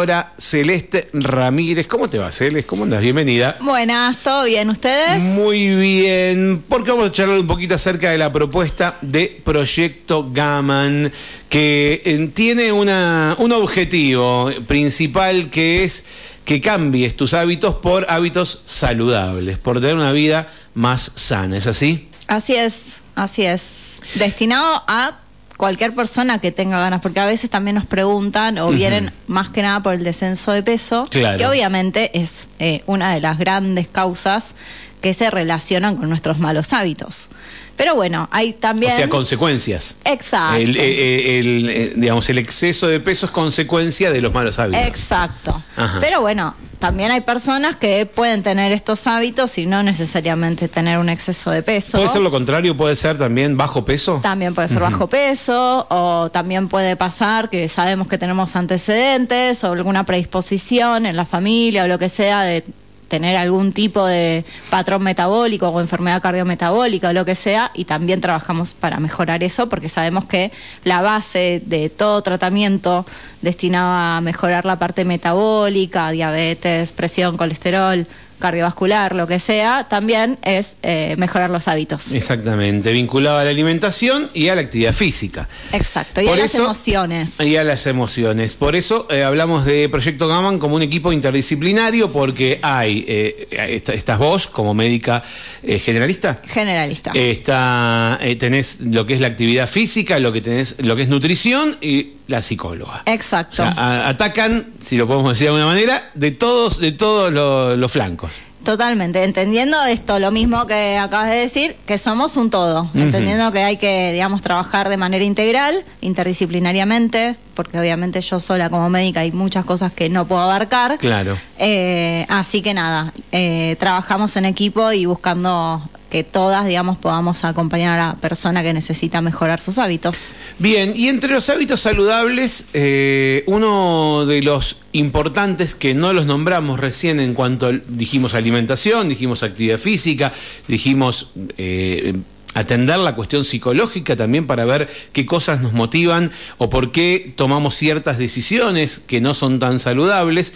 doctora Celeste Ramírez. ¿Cómo te va, Celeste? ¿Cómo andas? Bienvenida. Buenas, ¿todo bien? ¿Ustedes? Muy bien, porque vamos a charlar un poquito acerca de la propuesta de Proyecto Gaman, que eh, tiene una, un objetivo principal que es que cambies tus hábitos por hábitos saludables, por tener una vida más sana. ¿Es así? Así es, así es. Destinado a cualquier persona que tenga ganas, porque a veces también nos preguntan o vienen más que nada por el descenso de peso, Claro. que obviamente es eh, una de las grandes causas que se relacionan con nuestros malos hábitos. Pero bueno, hay también... O sea, consecuencias. Exacto. El, eh, eh, el, eh, digamos, el exceso de peso es consecuencia de los malos hábitos. Exacto. Ajá. Pero bueno, también hay personas que pueden tener estos hábitos y no necesariamente tener un exceso de peso. ¿Puede ser lo contrario? ¿Puede ser también bajo peso? También puede ser bajo peso o también puede pasar que sabemos que tenemos antecedentes o alguna predisposición en la familia o lo que sea de tener algún tipo de patrón metabólico o enfermedad cardiometabólica o lo que sea y también trabajamos para mejorar eso porque sabemos que la base de todo tratamiento destinado a mejorar la parte metabólica, diabetes, presión, colesterol, cardiovascular, lo que sea, también es eh, mejorar los hábitos. Exactamente, vinculado a la alimentación y a la actividad física. Exacto, y Por a las eso- emociones. Y a las emociones. Por eso eh, hablamos de Proyecto Gaman como un equipo interdisciplinario, porque hay, eh, esta- estás vos como médica generalista. Generalista. Está, tenés lo que es la actividad física, lo que tenés, lo que es nutrición y la psicóloga. O Exacto. sea, atacan, si lo podemos decir de alguna manera, de todos, de todos los, los flancos. Totalmente, entendiendo esto, lo mismo que acabas de decir, que somos un todo, entendiendo que hay que, digamos, trabajar de manera integral, interdisciplinariamente, porque obviamente yo sola como médica hay muchas cosas que no puedo abarcar. Claro. Eh, así que nada, eh, trabajamos en equipo y buscando que todas, digamos, podamos acompañar a la persona que necesita mejorar sus hábitos. Bien, y entre los hábitos saludables, eh, uno de los importantes que no los nombramos recién en cuanto dijimos alimentación, dijimos actividad física, dijimos eh, atender la cuestión psicológica también para ver qué cosas nos motivan o por qué tomamos ciertas decisiones que no son tan saludables.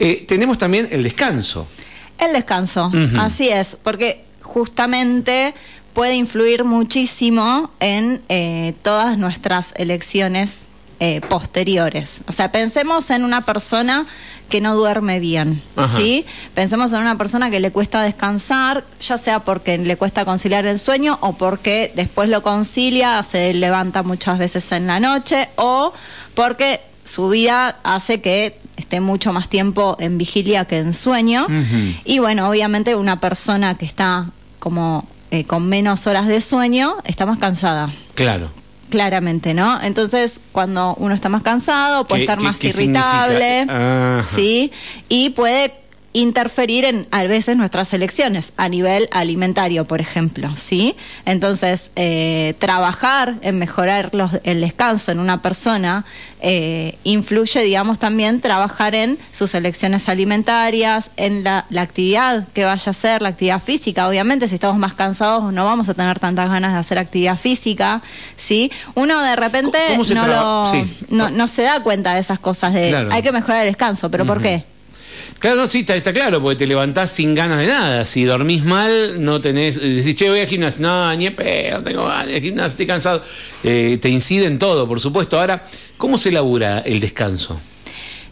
Eh, tenemos también el descanso. El descanso, así es, porque justamente puede influir muchísimo en eh, todas nuestras elecciones eh, posteriores. O sea, pensemos en una persona que no duerme bien, Ajá. ¿sí? Pensemos en una persona que le cuesta descansar, ya sea porque le cuesta conciliar el sueño o porque después lo concilia, se levanta muchas veces en la noche o porque su vida hace que esté mucho más tiempo en vigilia que en sueño. Y bueno, obviamente una persona que está como eh, con menos horas de sueño está más cansada. Claro. Claramente, ¿no? Entonces, cuando uno está más cansado, puede ¿Qué- estar más irritable. ¿sí? Y puede interferir en a veces nuestras elecciones a nivel alimentario, por ejemplo, ¿sí? Entonces, eh, trabajar en mejorar los- el descanso en una persona eh, influye, digamos, también trabajar en sus elecciones alimentarias, en la, la actividad que vaya a hacer, la actividad física. Obviamente, si estamos más cansados, no vamos a tener tantas ganas de hacer actividad física, ¿sí? Uno de repente ¿Cómo se no, lo- sí. no, no se da cuenta de esas cosas de Claro. hay que mejorar el descanso, pero ¿por qué? Claro, sí, está, está claro, porque te levantás sin ganas de nada. Si dormís mal, no tenés. eh, Decís, che, voy al gimnasio. No, ni no tengo ganas de gimnasio, estoy cansado. Eh, te incide en todo, por supuesto. Ahora, ¿cómo se labura el descanso?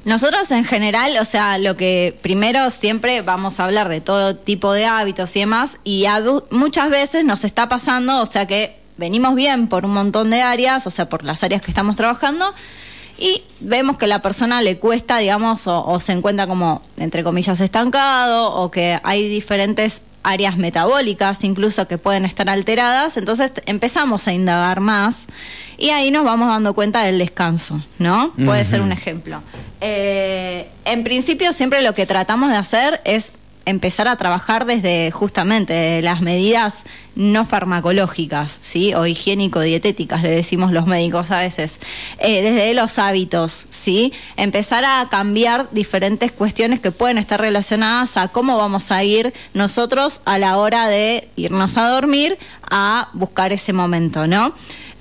Nosotros en general, o sea, lo que primero siempre vamos a hablar de todo tipo de hábitos y demás, y a muchas veces nos está pasando, o sea que venimos bien por un montón de áreas, o sea, por las áreas que estamos trabajando, y vemos que la persona le cuesta, digamos, o, o se encuentra como, entre comillas, estancado, o que hay diferentes áreas metabólicas incluso que pueden estar alteradas, entonces empezamos a indagar más y ahí nos vamos dando cuenta del descanso, ¿no? Puede ser un ejemplo. Eh, en principio siempre lo que tratamos de hacer es empezar a trabajar desde justamente las medidas no farmacológicas, ¿sí? O higiénico-dietéticas, le decimos los médicos a veces, eh, desde los hábitos, ¿sí? Empezar a cambiar diferentes cuestiones que pueden estar relacionadas a cómo vamos a ir nosotros a la hora de irnos a dormir a buscar ese momento, ¿no?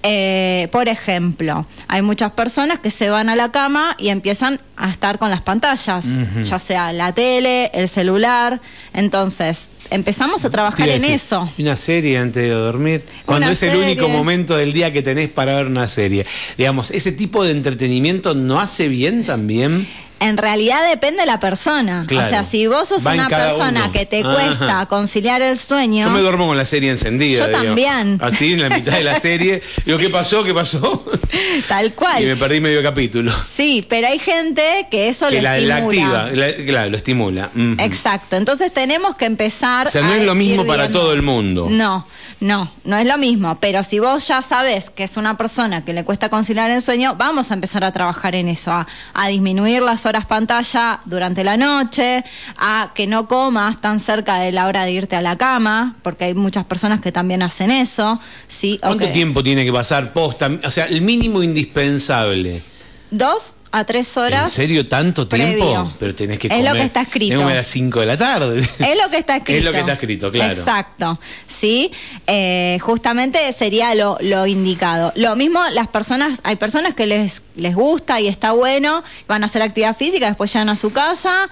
Eh, por ejemplo, hay muchas personas que se van a la cama y empiezan a estar con las pantallas, ya sea la tele, el celular. Entonces, empezamos a trabajar en eso. Una serie antes de dormir. Cuando es el único momento del día que tenés para ver una serie. Digamos, ese tipo de entretenimiento no hace bien también en realidad depende de la persona. O sea, si vos sos una persona que te cuesta conciliar el sueño. Yo me duermo con la serie encendida. Yo también. Así, en la mitad de la serie. Digo, ¿qué pasó? ¿Qué pasó? Tal cual. Y me perdí medio capítulo. Sí, pero hay gente que eso que lo la, estimula. activa, claro, lo estimula. Exacto. Entonces tenemos que empezar. O sea, no es lo mismo para todo el mundo. No, no, no es lo mismo. Pero si vos ya sabes que es una persona que le cuesta conciliar el sueño, vamos a empezar a trabajar en eso, a, a disminuir las horas pantalla durante la noche, a que no comas tan cerca de la hora de irte a la cama, porque hay muchas personas que también hacen eso. ¿sí? ¿Cuánto tiempo tiene que pasar posta? O sea, el mínimo indispensable. Dos a tres horas. ¿En serio tanto tiempo? Pero tenés que comer. Es lo que está escrito. Tengo a las cinco de la tarde. Es lo que está escrito. es lo que está escrito, claro. Exacto. Sí, eh, justamente sería lo, lo, indicado. Lo mismo, las personas, hay personas que les, les gusta y está bueno, van a hacer actividad física, después llegan a su casa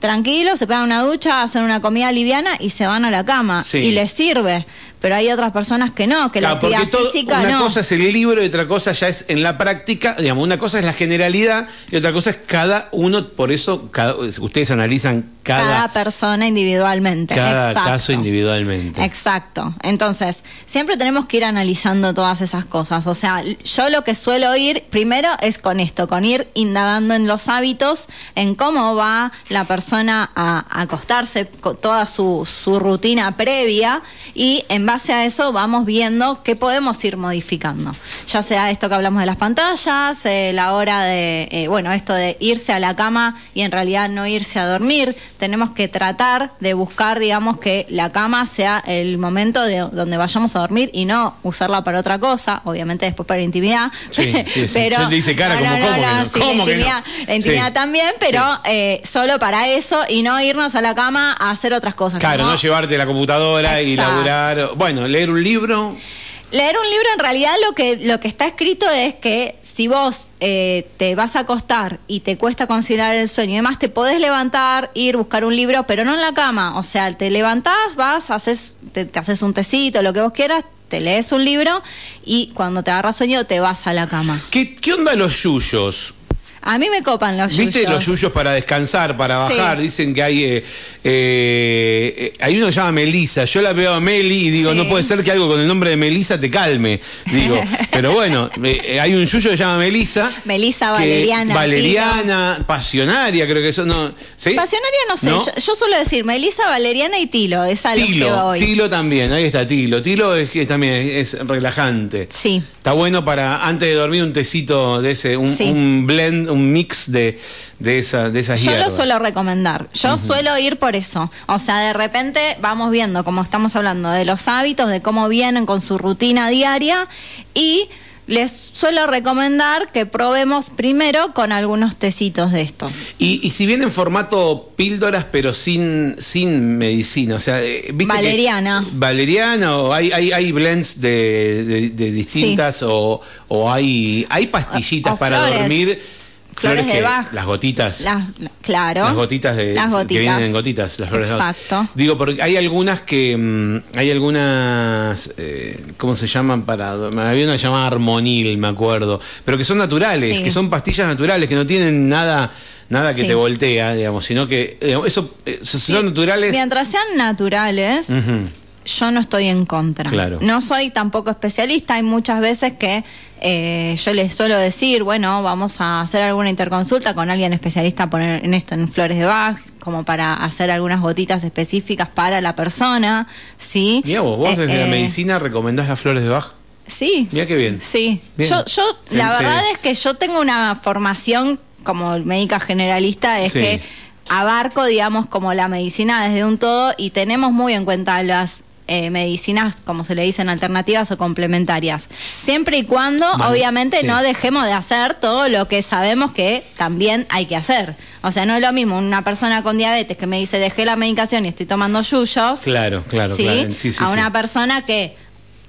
tranquilos, se pegan una ducha, hacen una comida liviana y se van a la cama. Y les sirve. Pero hay otras personas que no, que la actividad física una cosa es el libro y otra cosa ya es en la práctica. Digamos, una cosa es la generalidad y otra cosa es cada uno, por eso cada, ustedes analizan cada, persona individualmente. Cada caso individualmente. Exacto. Entonces, siempre tenemos que ir analizando todas esas cosas. O sea, yo lo que suelo ir primero es con esto, con ir indagando en los hábitos, en cómo va la persona a, acostarse, toda su, su rutina previa y en base a eso vamos viendo qué podemos ir modificando. Ya sea esto que hablamos de las pantallas, eh, la hora de, eh, bueno, esto de irse a la cama y en realidad no irse a dormir. Tenemos que tratar de buscar, digamos, que la cama sea el momento de donde vayamos a dormir y no usarla para otra cosa, obviamente después para intimidad. Sí, pero dice cara como, ¿cómo, que no? la intimidad, también, pero eh, solo para eso y no irnos a la cama a hacer otras cosas. Claro, no llevarte la computadora y laburar bueno, leer un libro. Leer un libro en realidad lo que, lo que está escrito es que si vos eh, te vas a acostar y te cuesta conciliar el sueño y demás, te podés levantar, ir, buscar un libro, pero no en la cama. O sea, te levantás, vas, haces, te, haces un tecito, lo que vos quieras, te lees un libro y cuando te agarras sueño te vas a la cama. ¿Qué, qué onda los yuyos? A mí me copan los yuyos. ¿Viste los yuyos para descansar, para bajar? Dicen que hay eh, eh, hay uno que se llama Melisa. Yo la veo a Meli y digo, no puede ser que algo con el nombre de Melisa te calme. Digo, pero bueno, eh, hay un yuyo que se llama Melisa. Melisa Valeriana. Valeriana, pasionaria, creo que eso no. Pasionaria no sé. Yo, suelo decir Melisa, Valeriana y Tilo. Es algo Tilo, Tilo también, ahí está Tilo. Tilo es que también es, relajante. Sí. Está bueno para antes de dormir un tecito de ese, un, un blend un mix de, de, esa, de esas Yo lo suelo recomendar. Yo suelo ir por eso. O sea, de repente vamos viendo, como estamos hablando, de los hábitos, de cómo vienen con su rutina diaria y les suelo recomendar que probemos primero con algunos tecitos de estos. Y, si viene en formato píldoras, pero sin, sin medicina, o sea, eh, Valeriana. Valeriana, o hay, hay, hay blends de, distintas, o, o, hay, hay pastillitas para dormir flores, de Bach. Las gotitas. claro. Las gotitas de que vienen en gotitas, las flores Exacto. de Bach. Digo, porque hay algunas que mm, hay algunas eh, ¿cómo se llaman para había una llamada armonil, me acuerdo, pero que son naturales, que son pastillas naturales que no tienen nada nada que te voltea, digamos, sino que eso eh, son naturales. Mientras sean naturales, yo no estoy en contra. Claro. No soy tampoco especialista, hay muchas veces que eh, yo les suelo decir, bueno, vamos a hacer alguna interconsulta con alguien especialista poner en esto, en flores de Bach, como para hacer algunas gotitas específicas para la persona, ¿sí? Mira vos, vos desde la eh, medicina recomendás las flores de Bach. Sí. Mira qué bien. Sí. Yo, yo la verdad es que yo tengo una formación como médica generalista, es que abarco, digamos, como la medicina desde un todo y tenemos muy en cuenta las eh, medicinas, como se le dicen, alternativas o complementarias. Siempre y cuando, obviamente, no dejemos de hacer todo lo que sabemos que también hay que hacer. O sea, no es lo mismo una persona con diabetes que me dice dejé la medicación y estoy tomando yuyos. Claro, claro, a una persona que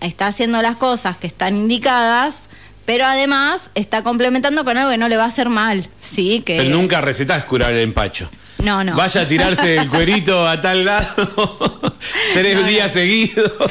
está haciendo las cosas que están indicadas, pero además está complementando con algo que no le va a hacer mal, ¿sí? Que... Pero nunca recetás curar el empacho. No, no. Vaya a tirarse el cuerito a tal lado tres No, días no. seguidos.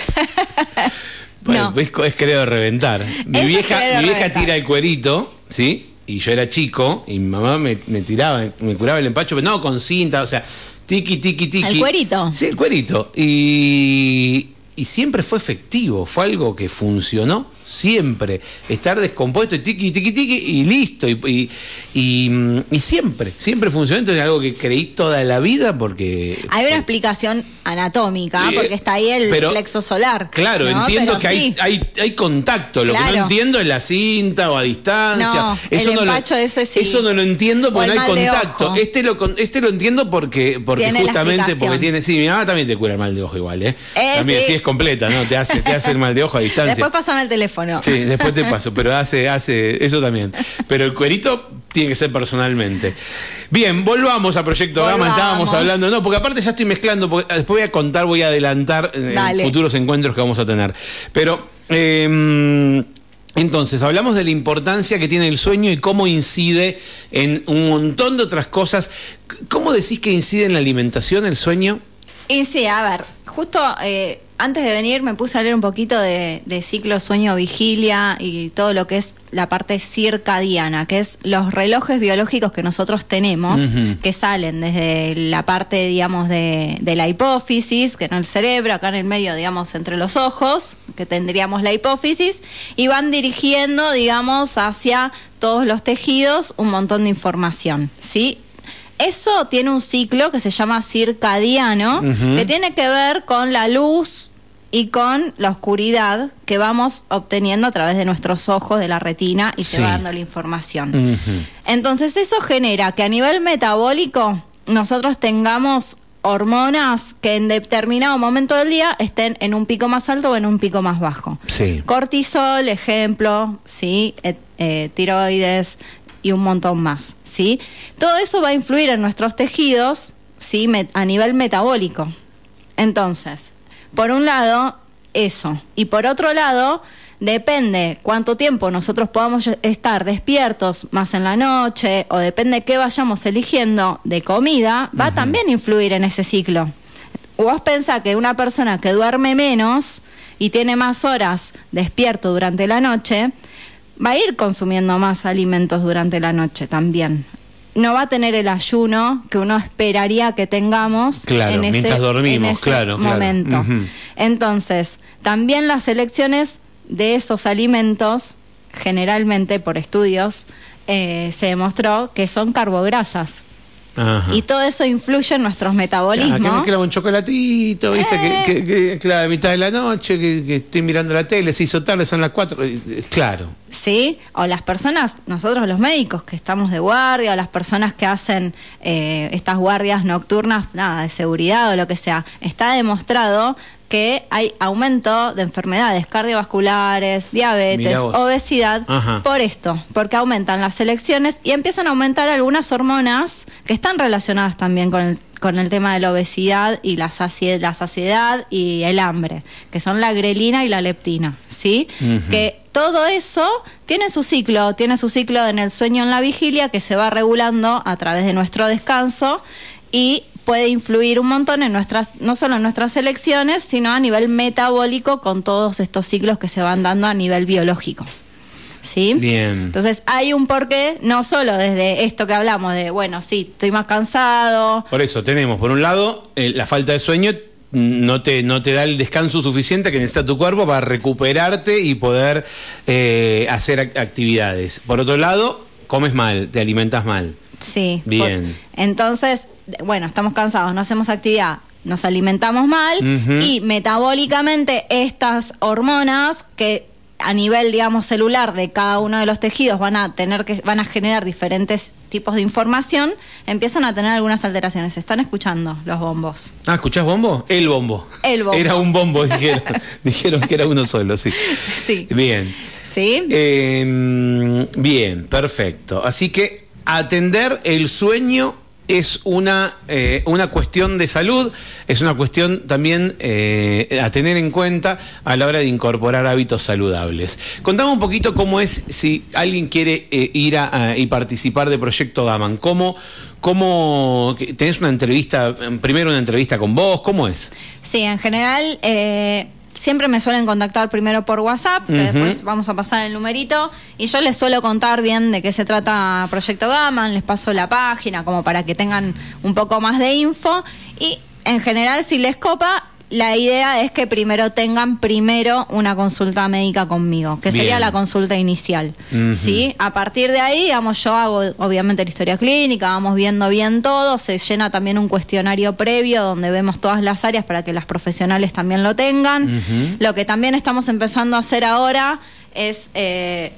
Bueno, No. es, es querido reventar. Mi Eso vieja, mi vieja tira el cuerito, ¿sí? Y yo era chico y mi mamá me, me tiraba, me curaba el empacho, pero no con cinta, o sea, tiki, tiki, tiki. ¿El cuerito? Sí, el cuerito. Y, y siempre fue efectivo, fue algo que funcionó siempre. Estar descompuesto y tiki, tiki, tiki y listo. Y, y, y, y siempre, siempre funcionó. Entonces es algo que creí toda la vida porque... Hay una explicación anatómica, Eh, porque está ahí el pero- plexo solar. Claro, ¿no? entiendo Pero que hay, sí. hay, hay contacto. Lo que no entiendo es la cinta o a distancia. No, el no lo- ese sí. Eso no lo entiendo porque no hay contacto. Este lo, este lo entiendo porque, porque Tiene justamente porque tiene. Sí, mi mamá también te cura el mal de ojo igual, ¿eh? Eh, también sí. sí. es completa, ¿no? Te hace, te hace el mal de ojo a distancia. Después pásame el teléfono. Sí, después te paso, pero hace, hace eso también. Pero el cuerito tiene que ser personalmente. Bien, volvamos a Proyecto Gama, Volvamos. estábamos hablando, no, porque aparte ya estoy mezclando, porque después voy a contar, voy a adelantar eh, Dale. futuros encuentros que vamos a tener. Pero, eh, entonces, hablamos de la importancia que tiene el sueño y cómo incide en un montón de otras cosas. ¿Cómo decís que incide en la alimentación el sueño? Y sí, a ver, justo eh, antes de venir me puse a leer un poquito de, de ciclo sueño-vigilia y todo lo que es la parte circadiana, que es los relojes biológicos que nosotros tenemos, que salen desde la parte, digamos, de, de la hipófisis, que en el cerebro, acá en el medio, digamos, entre los ojos, que tendríamos la hipófisis, y van dirigiendo, digamos, hacia todos los tejidos un montón de información, ¿sí? Eso tiene un ciclo que se llama circadiano, que tiene que ver con la luz y con la oscuridad que vamos obteniendo a través de nuestros ojos, de la retina, y se Sí. va dando la información. Entonces eso genera que a nivel metabólico nosotros tengamos hormonas que en determinado momento del día estén en un pico más alto o en un pico más bajo. Sí. Cortisol, ejemplo, sí, Et- eh, tiroides y un montón más, sí. Todo eso va a influir en nuestros tejidos, sí, a nivel metabólico. Entonces, por un lado, eso. Y por otro lado, depende cuánto tiempo nosotros podamos estar despiertos más en la noche o depende qué vayamos eligiendo de comida, va a también influir en ese ciclo. Vos pensás que una persona que duerme menos y tiene más horas despierto durante la noche, va a ir consumiendo más alimentos durante la noche también. No va a tener el ayuno que uno esperaría que tengamos Claro, en ese, mientras dormimos, en ese claro, claro. momento. Entonces, también las elecciones de esos alimentos, generalmente por estudios, eh, se demostró que son carbograsas. Ajá. Y todo eso influye en nuestros metabolismos. que me clavo un chocolatito, viste, Eh. que, que, que, claro, a mitad de la noche, que, que estoy mirando la tele, se hizo tarde, son las cuatro. eh, eh, Claro. ¿sí? O las personas, nosotros los médicos que estamos de guardia, o las personas que hacen eh, estas guardias nocturnas, nada, de seguridad o lo que sea, está demostrado que hay aumento de enfermedades cardiovasculares, diabetes, obesidad, Ajá. por esto, porque aumentan las elecciones y empiezan a aumentar algunas hormonas que están relacionadas también con el, con el tema de la obesidad y la saciedad y el hambre, que son la grelina y la leptina, ¿sí? Que todo eso tiene su ciclo, tiene su ciclo en el sueño en la vigilia que se va regulando a través de nuestro descanso y puede influir un montón en nuestras, no solo en nuestras elecciones, sino a nivel metabólico con todos estos ciclos que se van dando a nivel biológico. ¿Sí? Bien. Entonces hay un porqué, no solo desde esto que hablamos de, bueno, sí, estoy más cansado, Por eso tenemos, por un lado, eh, la falta de sueño no te, no te da el descanso suficiente que necesita tu cuerpo para recuperarte y poder eh, hacer ac- actividades. Por otro lado, comes mal, te alimentas mal. Sí. Bien. por- entonces, bueno, estamos cansados, no hacemos actividad, nos alimentamos mal y metabólicamente estas hormonas que a nivel, digamos, celular de cada uno de los tejidos van a tener que van a generar diferentes tipos de información, empiezan a tener algunas alteraciones. Están escuchando los bombos. Ah, ¿escuchás bombo? El bombo. El bombo. Era un bombo, dijeron. dijeron que era uno solo, sí. Sí. Bien. ¿Sí? Eh, bien, perfecto. Así que atender el sueño es una, eh, una cuestión de salud, es una cuestión también eh, a tener en cuenta a la hora de incorporar hábitos saludables. Contame un poquito cómo es si alguien quiere eh, ir a, y participar de Proyecto Gaman. ¿Cómo, cómo tenés una entrevista, primero una entrevista con vos? ¿Cómo es? Sí, en general siempre me suelen contactar primero por WhatsApp, que después vamos a pasar el numerito, y yo les suelo contar bien de qué se trata Proyecto Gaman, les paso la página como para que tengan un poco más de info, y en general si les copa, la idea es que primero tengan primero una consulta médica conmigo, que sería la consulta inicial. ¿sí? A partir de ahí, digamos, yo hago obviamente la historia clínica, vamos viendo bien todo, se llena también un cuestionario previo donde vemos todas las áreas para que las profesionales también lo tengan. Lo que también estamos empezando a hacer ahora es... Eh,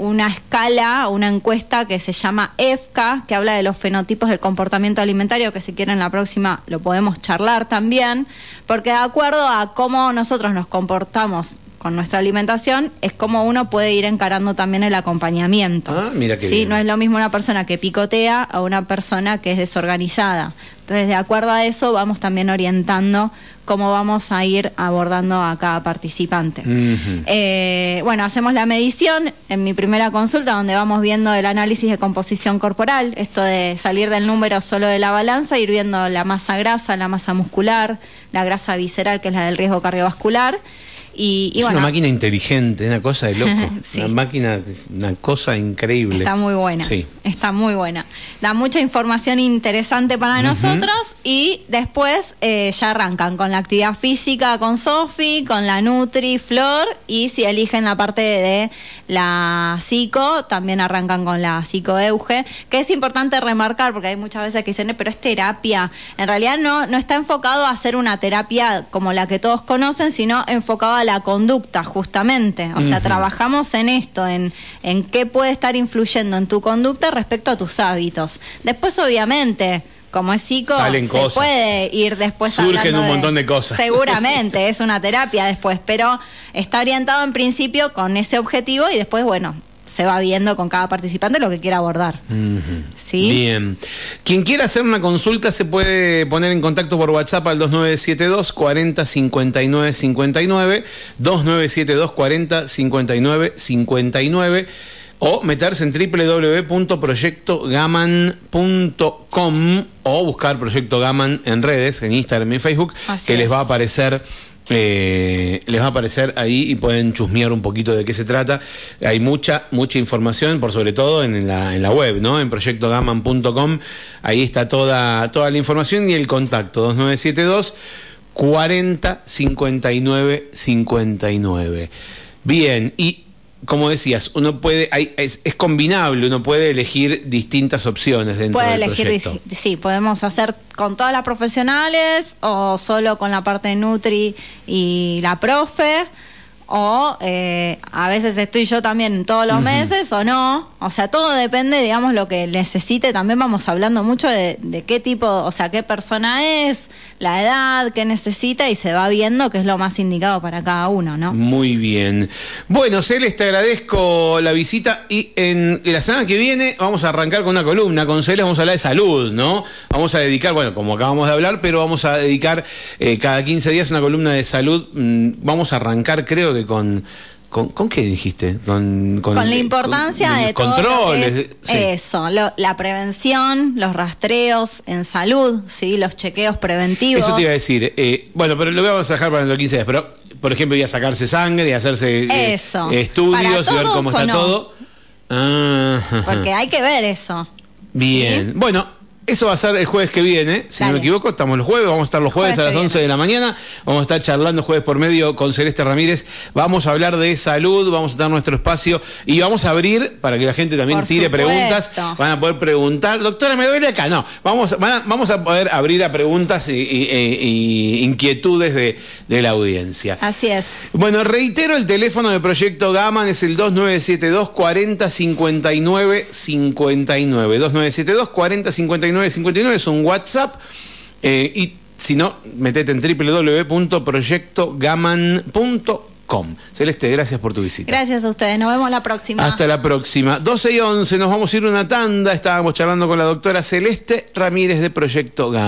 una escala, una encuesta que se llama EFCA, que habla de los fenotipos del comportamiento alimentario, que si quieren la próxima lo podemos charlar también, porque de acuerdo a cómo nosotros nos comportamos con nuestra alimentación, es como uno puede ir encarando también el acompañamiento. Ah, mira que ¿Sí? No es lo mismo una persona que picotea a una persona que es desorganizada. Entonces, de acuerdo a eso, vamos también orientando cómo vamos a ir abordando a cada participante. Eh, bueno, hacemos la medición en mi primera consulta, donde vamos viendo el análisis de composición corporal, esto de salir del número solo de la balanza, ir viendo la masa grasa, la masa muscular, la grasa visceral, que es la del riesgo cardiovascular es una máquina inteligente, una cosa de loco. Una máquina, una cosa increíble. Está muy buena. Sí. Está muy buena. Da mucha información interesante para nosotros y después eh, ya arrancan con la actividad física con Sofi, con la Nutri, Flor y si eligen la parte de la psico, también arrancan con la psicoeuge, que es importante remarcar porque hay muchas veces que dicen, pero es terapia. En realidad no, no está enfocado a hacer una terapia como la que todos conocen, sino enfocado a la conducta, justamente. O sea, trabajamos en esto, en, en qué puede estar influyendo en tu conducta respecto a tus hábitos. Después, obviamente, como es psico, se puede ir después Surgen un montón de cosas. Seguramente, es una terapia después, pero está orientado en principio con ese objetivo y después, bueno, se va viendo con cada participante lo que quiera abordar. ¿Sí? Bien. Quien quiera hacer una consulta se puede poner en contacto por WhatsApp al 2972 40 59 59, 2972 40 59 59 o meterse en www.proyectogaman.com o buscar Proyecto Gaman en redes, en Instagram y Facebook, que les va a aparecer eh, les va a aparecer ahí y pueden chusmear un poquito de qué se trata. Hay mucha, mucha información, por sobre todo en la, en la web, ¿no? En proyectogaman.com. Ahí está toda, toda la información y el contacto 2972 40 59 59. Bien, y como decías, uno puede, es, combinable, uno puede elegir distintas opciones dentro puede del elegir, Sí, podemos hacer con todas las profesionales o solo con la parte de Nutri y la profe o eh, a veces estoy yo también todos los meses o no. O sea, todo depende, digamos, lo que necesite. También vamos hablando mucho de, qué tipo, o sea, qué persona es, la edad, qué necesita y se va viendo qué es lo más indicado para cada uno, ¿no? Muy bien. Bueno, Celes, te agradezco la visita y en la semana que viene vamos a arrancar con una columna. Con Celes vamos a hablar de salud, ¿no? Vamos a dedicar, bueno, como acabamos de hablar, pero vamos a dedicar eh, cada 15 días una columna de salud. Mm, vamos a arrancar, creo que con, con, qué dijiste? Con, con, la importancia de controles. Eso, la prevención, los rastreos en salud, ¿sí? los chequeos preventivos. Eso te iba a decir. Eh, bueno, pero lo vamos a dejar para los 15 días. Pero, por ejemplo, ir a sacarse sangre y hacerse eh, estudios y ver cómo está todo. Ah, Porque hay que ver eso. Bien. Bueno. Eso va a ser el jueves que viene, si no me equivoco, estamos los jueves, vamos a estar los jueves, a las 11 de la mañana, vamos a estar charlando jueves por medio con Celeste Ramírez, vamos a hablar de salud, vamos a dar nuestro espacio y vamos a abrir para que la gente también tire preguntas, van a poder preguntar, doctora, me duele acá, no, vamos, vamos a poder abrir a preguntas y, inquietudes de, de, la audiencia. Así es. Bueno, reitero, el teléfono de Proyecto Gaman es el 2972 40 59 59, 2972 40 59 59 es un WhatsApp. Eh, y si no, metete en www.proyectogaman.com Celeste, gracias por tu visita. Gracias a ustedes, nos vemos la próxima. Hasta la próxima. 12 y 11, nos vamos a ir una tanda. Estábamos charlando con la doctora Celeste Ramírez de Proyecto GAM.